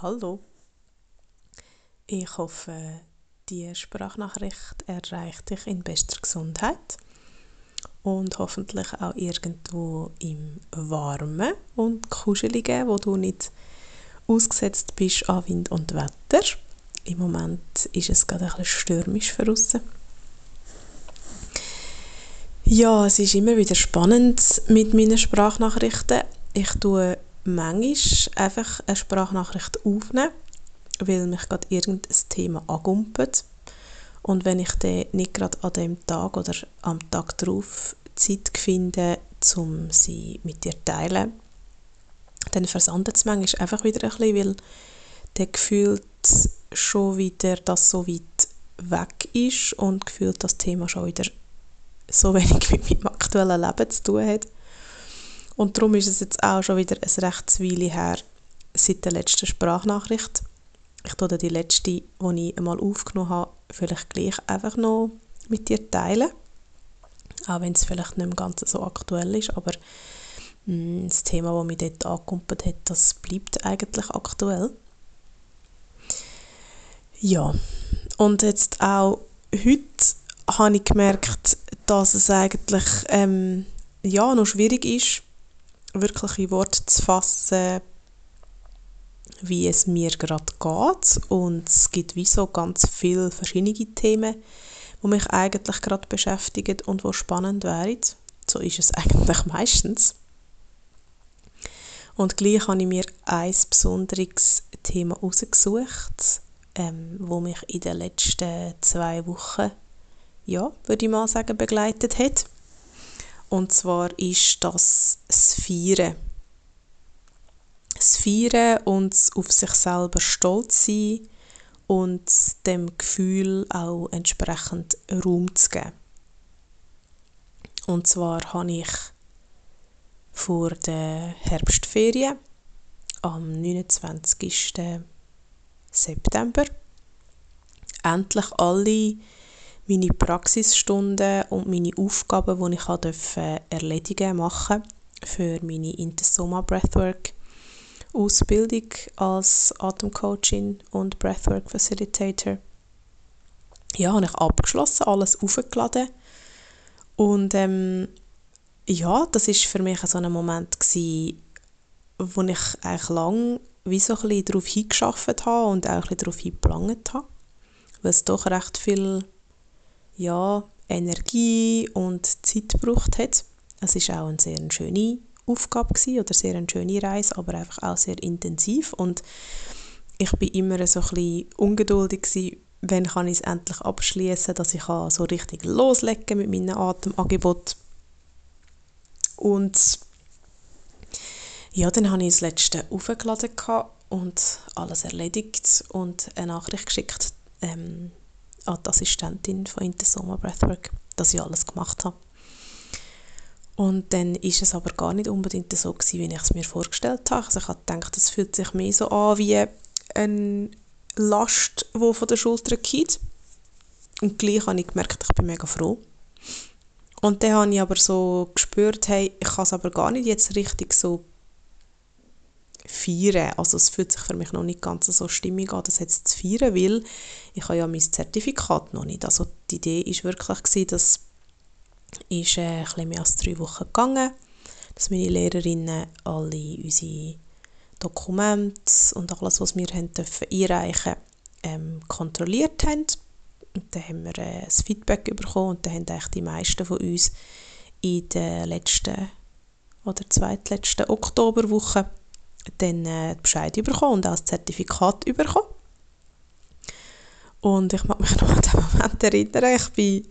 Hallo. Ich hoffe, die Sprachnachricht erreicht dich in bester Gesundheit und hoffentlich auch irgendwo im Warmen und Kuscheligen, wo du nicht ausgesetzt bist an Wind und Wetter. Im Moment ist es gerade ein bisschen stürmisch für draussen. Ja, es ist immer wieder spannend mit meinen Sprachnachrichten. Ich tue manchmal einfach eine Sprachnachricht aufnehmen, weil mich gerade irgendein Thema angumpelt. Und wenn ich dann nicht gerade an dem Tag oder am Tag darauf Zeit finde, um sie mit dir zu teilen, dann versandet es manchmal einfach wieder ein bisschen, weil dann gefühlt schon wieder das so weit weg ist und gefühlt das Thema schon wieder so wenig mit meinem aktuellen Leben zu tun hat. Und darum ist es jetzt auch schon wieder ein rechtes Weile her, seit der letzten Sprachnachricht. Ich tue die letzte, die ich einmal aufgenommen habe, vielleicht gleich einfach noch mit dir teilen. Auch wenn es vielleicht nicht im Ganzen so aktuell ist, aber mh, mm, das Thema, das mich dort angekumpelt hat, das bleibt eigentlich aktuell. Ja, und jetzt auch heute habe ich gemerkt, dass es eigentlich ähm, ja, noch schwierig ist, wirklich in Worte zu fassen, wie es mir gerade geht. Und es gibt wie so ganz viele verschiedene Themen, die mich eigentlich gerade beschäftigen und die spannend wären. So ist es eigentlich meistens. Und gleich habe ich mir ein besonderes Thema herausgesucht, ähm, wo mich in den letzten zwei Wochen, ja, würde ich mal sagen, begleitet hat. Und zwar ist das das Feiern. Das Feiern und auf sich selber stolz sein und dem Gefühl auch entsprechend Raum zu geben. Und zwar habe ich vor der Herbstferien am 29. September endlich alle meine Praxisstunden und meine Aufgaben, die ich durfte erledigen machen für meine Intersoma Breathwork Ausbildung als Atemcoachin und Breathwork Facilitator. Ja, habe ich abgeschlossen, alles aufgeladen und ähm, ja, das ist für mich so ein Moment gewesen, wo ich eigentlich lang wie so ein darauf hingeschafft habe und auch ein darauf hingeplant habe, weil es doch recht viel ja, Energie und Zeit gebraucht hat. Es ist auch eine sehr schöne Aufgabe gewesen, oder sehr eine schöne Reise, aber einfach auch sehr intensiv und ich bin immer so ein bisschen ungeduldig gewesen, wenn kann ich es endlich abschließen, dass ich so richtig loslegen mit meinem Atemangebot und ja, dann habe ich das letzte aufgeladen und alles erledigt und eine Nachricht geschickt ähm, an die Assistentin von Intersoma Breathwork, dass ich alles gemacht habe. Und dann ist es aber gar nicht unbedingt so gewesen, wie ich es mir vorgestellt habe. Also ich habe gedacht, es fühlt sich mehr so an wie eine Last, die von der Schulter geht. Und gleich habe ich gemerkt, ich bin mega froh. Und dann habe ich aber so gespürt, hey, ich kann es aber gar nicht jetzt richtig so feiern. Also es fühlt sich für mich noch nicht ganz so stimmig an, das jetzt zu feiern, weil ich habe ja mein Zertifikat noch nicht. Also die Idee war wirklich, gewesen, dass ist äh, ein bisschen mehr als drei Wochen gegangen, dass meine Lehrerinnen alle unsere Dokumente und alles, was wir haben dürfen einreichen ähm, kontrolliert haben. Und dann haben wir äh, das Feedback bekommen und dann haben eigentlich die meisten von uns in der letzten oder zweitletzten Oktoberwoche dann äh, Bescheid bekommen und auch das Zertifikat bekommen. Und ich mag mich noch an den Moment erinnern, ich bin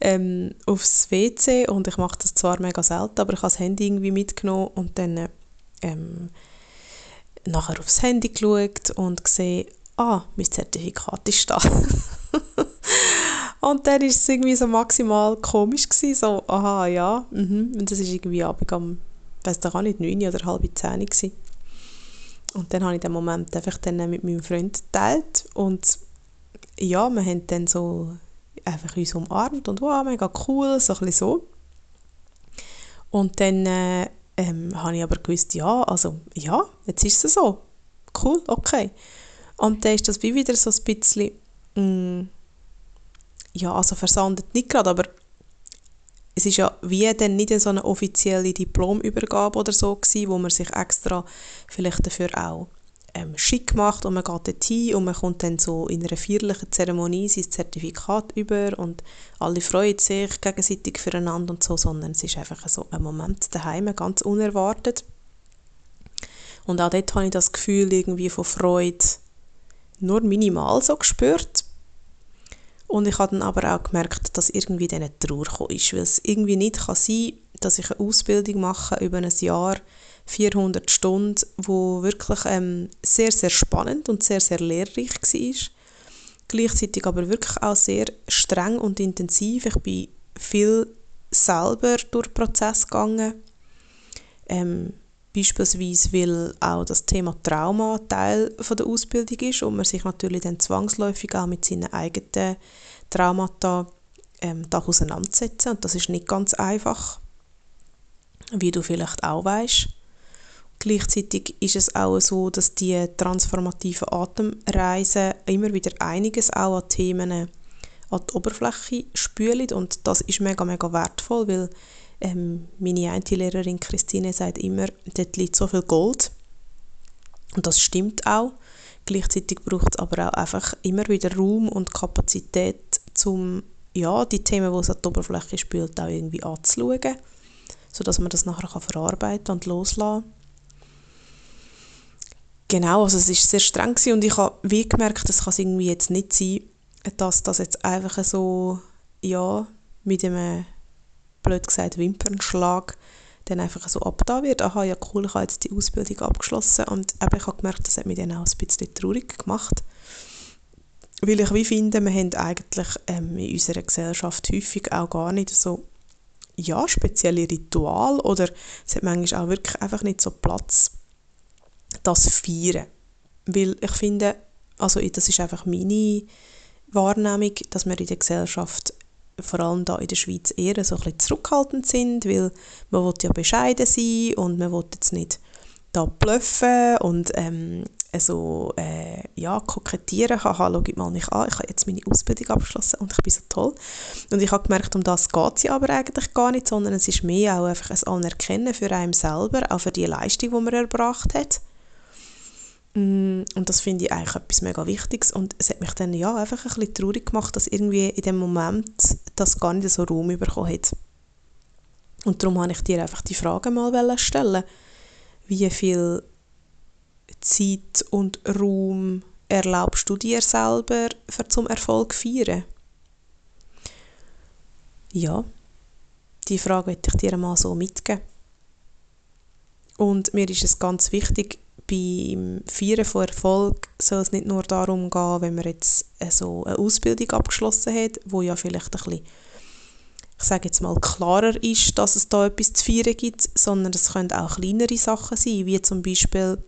ähm, aufs WC und ich mache das zwar mega selten, aber ich habe das Handy irgendwie mitgenommen und dann ähm, nachher aufs Handy geschaut und gesehen, ah, mein Zertifikat ist da. und dann war es irgendwie so maximal komisch gewesen, so, aha, ja, mhm. und das war irgendwie Abend am, weiß gar nicht, 9 oder halb 10 gewesen. Und dann habe ich den Moment einfach dann mit meinem Freund geteilt und ja, wir haben dann so einfach uns umarmt und wow, mega cool, so ein so. Und dann äh, ähm, habe ich aber gewusst, ja, also ja, jetzt ist es so. cool, okay. Und dann ist das wie wieder so ein bisschen, mh, mm, ja, also versandet nicht gerade, aber es ist ja wie dann nicht so eine offizielle Diplomübergabe oder so gewesen, wo man sich extra vielleicht dafür auch ähm, schick macht und man geht dorthin und man kommt dann so in einer feierlichen Zeremonie sein Zertifikat über und alle freuen sich gegenseitig füreinander und so, sondern es ist einfach so ein Moment daheim, ganz unerwartet. Und auch dort habe ich das Gefühl irgendwie von Freude nur minimal so gespürt. Und ich habe dann aber auch gemerkt, dass irgendwie dann eine Trauer ist, weil es irgendwie nicht kann sein kann, dass ich eine Ausbildung mache über ein Jahr, 400 Stunden, wo wirklich ähm, sehr, sehr spannend und sehr, sehr lehrreich war. Gleichzeitig aber wirklich auch sehr streng und intensiv. Ich bin viel selber durch den Prozess gegangen. Ähm, beispielsweise, weil auch das Thema Trauma Teil von der Ausbildung ist und man sich natürlich dann zwangsläufig auch mit seinen eigenen Traumata ähm, da auseinandersetzen. Und das ist nicht ganz einfach, wie du vielleicht auch weißt. Gleichzeitig ist es auch so, dass die transformativen Atemreisen immer wieder einiges auch an Themen an die Oberfläche spülen und das ist mega, mega wertvoll, weil ähm, meine eine Lehrerin Christine sagt immer, dort liegt so viel Gold und das stimmt auch. Gleichzeitig braucht es aber auch einfach immer wieder Raum und Kapazität, um ja, die Themen, die es an die Oberfläche spült, auch irgendwie anzuschauen, sodass man das nachher kann verarbeiten und loslassen kann. Genau, also es war sehr streng und ich habe wie gemerkt, es kann irgendwie jetzt nicht sein, dass das jetzt einfach so, ja, mit einem, blöd gesagt, Wimpernschlag dann einfach so abgetan wird. Aha, ja cool, ich habe jetzt die Ausbildung abgeschlossen und eben, ich habe gemerkt, das hat mich dann auch ein bisschen traurig gemacht. Weil ich wie finde, wir haben eigentlich ähm, in unserer Gesellschaft häufig auch gar nicht so ja, spezielle Ritual oder es hat manchmal auch wirklich einfach nicht so Platz das feiern. Weil ich finde, also das ist einfach meine Wahrnehmung, dass wir in der Gesellschaft vor allem da in der Schweiz eher so ein bisschen zurückhaltend sind, weil man will ja bescheiden sein und man will jetzt nicht da bluffen und ähm, also, äh, ja, kokettieren. Haha, schau mal mich an, ich habe jetzt meine Ausbildung abgeschlossen und ich bin so toll. Und ich habe gemerkt, um das geht es aber eigentlich gar nicht, sondern es ist mehr auch einfach ein Anerkennen für einen selber, auch für die Leistung, die man erbracht hat. Mm, und das finde ich eigentlich etwas mega Wichtiges. Und es hat mich dann ja einfach ein bisschen traurig gemacht, dass irgendwie in dem Moment das gar nicht so Raum bekommen hat. Und darum habe ich dir einfach die Frage mal stellen. Wie viel Zeit und Raum erlaubst du dir selber für zum Erfolg feiern? Ja, die Frage möchte ich dir mal so mitgeben. Und mir ist es ganz wichtig, beim Feiern von Erfolg soll es nicht nur darum gehen, wenn man jetzt so eine Ausbildung abgeschlossen hat, wo ja vielleicht ein bisschen, ich sage jetzt mal, klarer ist, dass es da etwas zu feiern gibt, sondern es können auch kleinere Sachen sein, wie zum Beispiel,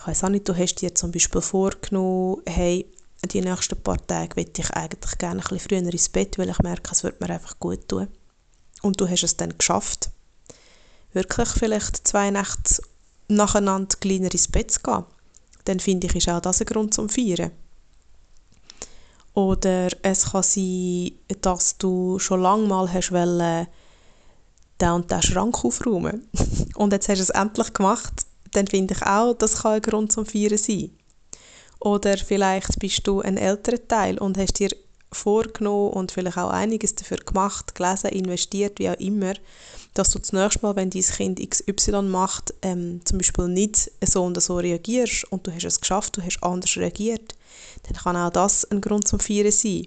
ich weiß auch nicht, du hast dir zum Beispiel vorgenommen, hey, die nächsten paar Tage möchte ich eigentlich gerne ein bisschen früher ins Bett, weil ich merke, es wird mir einfach gut tun. Und du hast es dann geschafft. Wirklich vielleicht zwei Nächte nacheinander kleiner ins Bett zu gehen, dann finde ich, ist auch das ein Grund zum Feiern. Oder es kann sein, dass du schon lange mal hast wollen, den und den Schrank aufräumen und jetzt hast du es endlich gemacht, dann finde ich auch, das kann ein Grund zum Feiern sein. Oder vielleicht bist du ein älterer Teil und hast dir vorgenommen und vielleicht auch einiges dafür gemacht, gelesen, investiert, wie auch immer, dass du das nächste Mal, wenn dein Kind XY macht, ähm, zum Beispiel nicht so und so reagierst und du hast es geschafft, du hast anders reagiert, dann kann auch das ein Grund zum Feiern sein.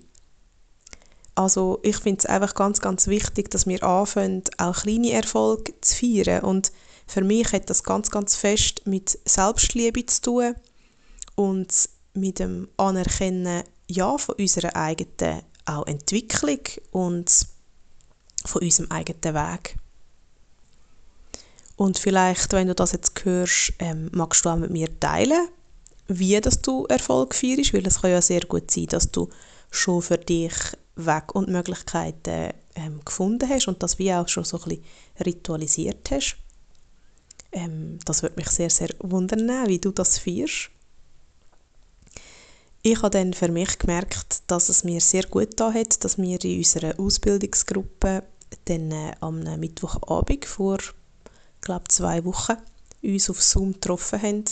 Also ich finde es einfach ganz, ganz wichtig, dass wir anfangen, auch kleine Erfolge zu feiern und für mich hat das ganz, ganz fest mit Selbstliebe zu tun und mit dem Anerkennen ja, von unserer eigenen auch Entwicklung und von unserem eigenen Weg. Und vielleicht, wenn du das jetzt hörst, ähm, magst du auch mit mir teilen, wie dass du Erfolg feierst, weil es kann ja sehr gut sein, dass du schon für dich Weg und Möglichkeiten ähm, gefunden hast und das wie auch schon so ein bisschen ritualisiert hast. Ähm, das würde mich sehr, sehr wundern, wie du das feierst. Ich habe dann für mich gemerkt, dass es mir sehr gut da hat, dass wir in unserer Ausbildungsgruppe dann äh, am Mittwochabend vor, glaube zwei Wochen uns auf Zoom getroffen haben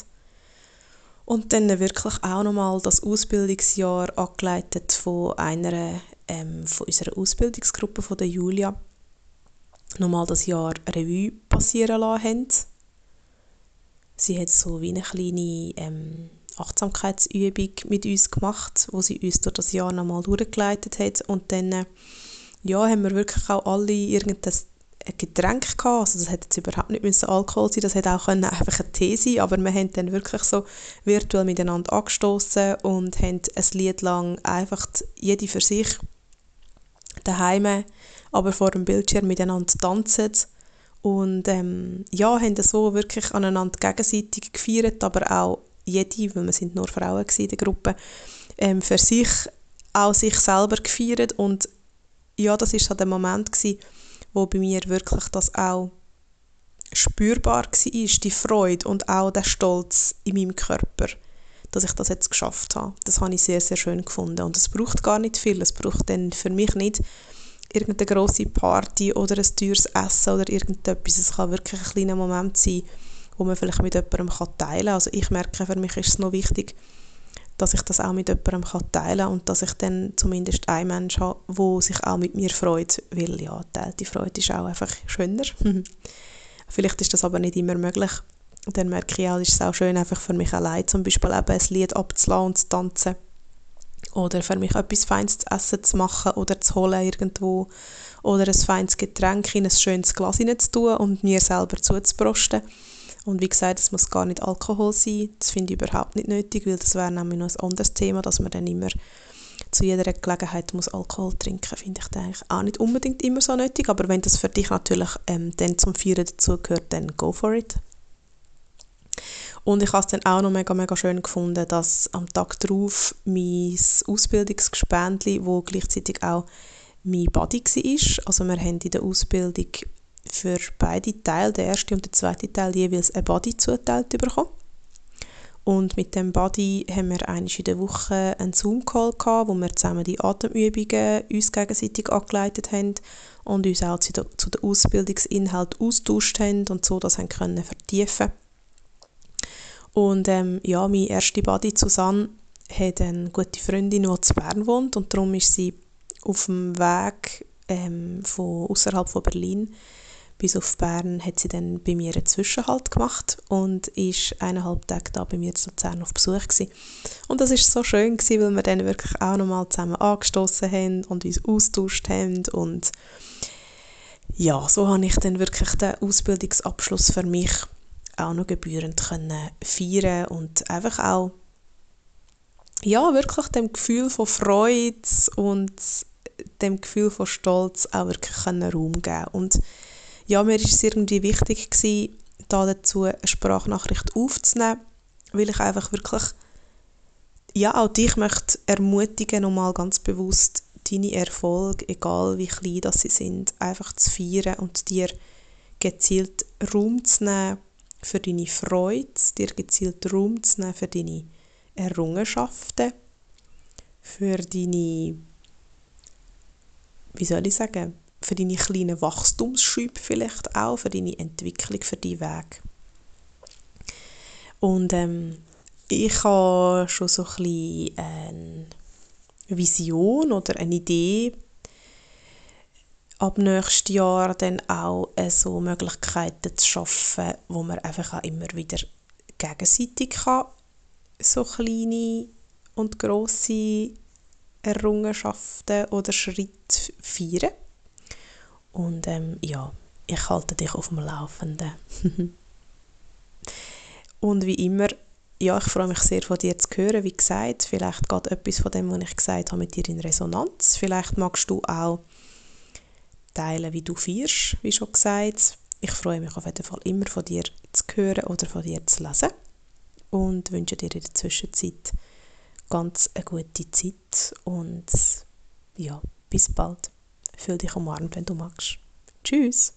und dann wirklich auch nochmal das Ausbildungsjahr angeleitet von einer ähm, von unserer Ausbildungsgruppe von der Julia nochmal das Jahr Revue passieren lassen haben. Sie hat so wie eine kleine ähm, Achtsamkeitsübung mit uns gemacht, wo sie uns durch das Jahr nochmal durchgeleitet hat. Und dann äh, ja, haben wir wirklich auch alle irgendein Getränk gehabt. Also das hätte jetzt überhaupt nicht müssen Alkohol sein, das hätte auch können einfach ein Tee sein, aber wir haben dann wirklich so virtuell miteinander angestoßen und haben ein Lied lang einfach jede für sich daheim, aber vor dem Bildschirm miteinander tanzen und ähm, ja, haben so wirklich aneinander gegenseitig gefeiert, aber auch jede, weil wir sind nur Frauen in der Gruppe, ähm, für sich auch sich selber gefeiert und ja, das ist so der Moment gewesen, wo bei mir wirklich das auch spürbar war, die Freude und auch der Stolz in meinem Körper, dass ich das jetzt geschafft habe. Das habe ich sehr, sehr schön gefunden. Und es braucht gar nicht viel. Es braucht dann für mich nicht irgendeine grosse Party oder ein teures Essen oder irgendetwas. Es kann wirklich ein kleiner Moment sein, wo man vielleicht mit jemandem teilen kann. Also ich merke, für mich ist es noch wichtig, dass ich das auch mit jemandem teilen kann und dass ich dann zumindest einen Menschen habe, der sich auch mit mir freut, weil ja, teilte Freude ist auch einfach schöner. Vielleicht ist das aber nicht immer möglich. dann merke ich auch, ist es auch schön, einfach für mich allein zum Beispiel eben ein Lied abzulassen und zu tanzen. Oder für mich etwas Feines zu essen zu machen oder zu holen irgendwo. Oder ein feines Getränk in ein schönes Glas zu tun und mir selber zuzuprosten und wie gesagt, es muss gar nicht Alkohol sein. Das finde ich überhaupt nicht nötig, weil das wäre nämlich noch ein anderes Thema, dass man dann immer zu jeder Gelegenheit muss Alkohol trinken, finde ich eigentlich auch nicht unbedingt immer so nötig. Aber wenn das für dich natürlich ähm, dann zum Feiern dazugehört, dann go for it. Und ich habe es dann auch noch mega, mega schön gefunden, dass am Tag darauf mein Ausbildungsgespendli, wo gleichzeitig auch mein Buddy war, also wir haben in der Ausbildung für beide Teile, der erste und der zweite Teil, jeweils ein Body zuteilt bekommen. Und mit dem Body haben wir einmal in der Woche einen Zoom-Call gehabt, wo wir zusammen die Atemübungen uns gegenseitig angeleitet haben und uns auch zu, zu den Ausbildungsinhalten austauscht haben und so das haben können vertiefen. Und ähm, ja, meine erste Body, Susanne, hat eine gute Freundin, die in Bern wohnt und darum ist sie auf dem Weg ähm, von außerhalb von Berlin bis auf Bern hat sie dann bei mir einen Zwischenhalt gemacht und ist eineinhalb Tage da bei mir zu Luzern auf Besuch gewesen. Und das ist so schön gewesen, weil wir dann wirklich auch nochmal zusammen angestoßen haben und uns austauscht haben und ja, so habe ich dann wirklich den Ausbildungsabschluss für mich auch noch gebührend können feiern und einfach auch ja, wirklich dem Gefühl von Freude und dem Gefühl von Stolz auch wirklich Raum geben und ja, mir ist es irgendwie wichtig gewesen, da dazu eine Sprachnachricht aufzunehmen, weil ich einfach wirklich ja, auch dich möchte ermutigen, nochmal ganz bewusst deine Erfolge, egal wie klein das sie sind, einfach zu feiern und dir gezielt Raum zu nehmen für deine Freude, dir gezielt Raum zu nehmen für deine Errungenschaften, für deine, wie soll ich sagen, für deine kleinen Wachstumsschübe vielleicht auch, für deine Entwicklung, für deinen Weg. Und ähm, ich habe schon so ein eine Vision oder eine Idee, ab nächstes Jahr dann auch äh, so Möglichkeiten zu schaffen, wo man einfach auch immer wieder gegenseitig kann, so kleine und grosse Errungenschaften oder Schritte feiern und ähm, ja, ich halte dich auf dem Laufenden. und wie immer, ja, ich freue mich sehr von dir zu hören. Wie gesagt, vielleicht geht etwas von dem, was ich gesagt habe, mit dir in Resonanz. Vielleicht magst du auch teilen, wie du feierst, wie schon gesagt. Ich freue mich auf jeden Fall immer von dir zu hören oder von dir zu lesen und wünsche dir in der Zwischenzeit ganz eine gute Zeit und ja, bis bald. Fühl dich umarmt, wenn du magst. Tschüss!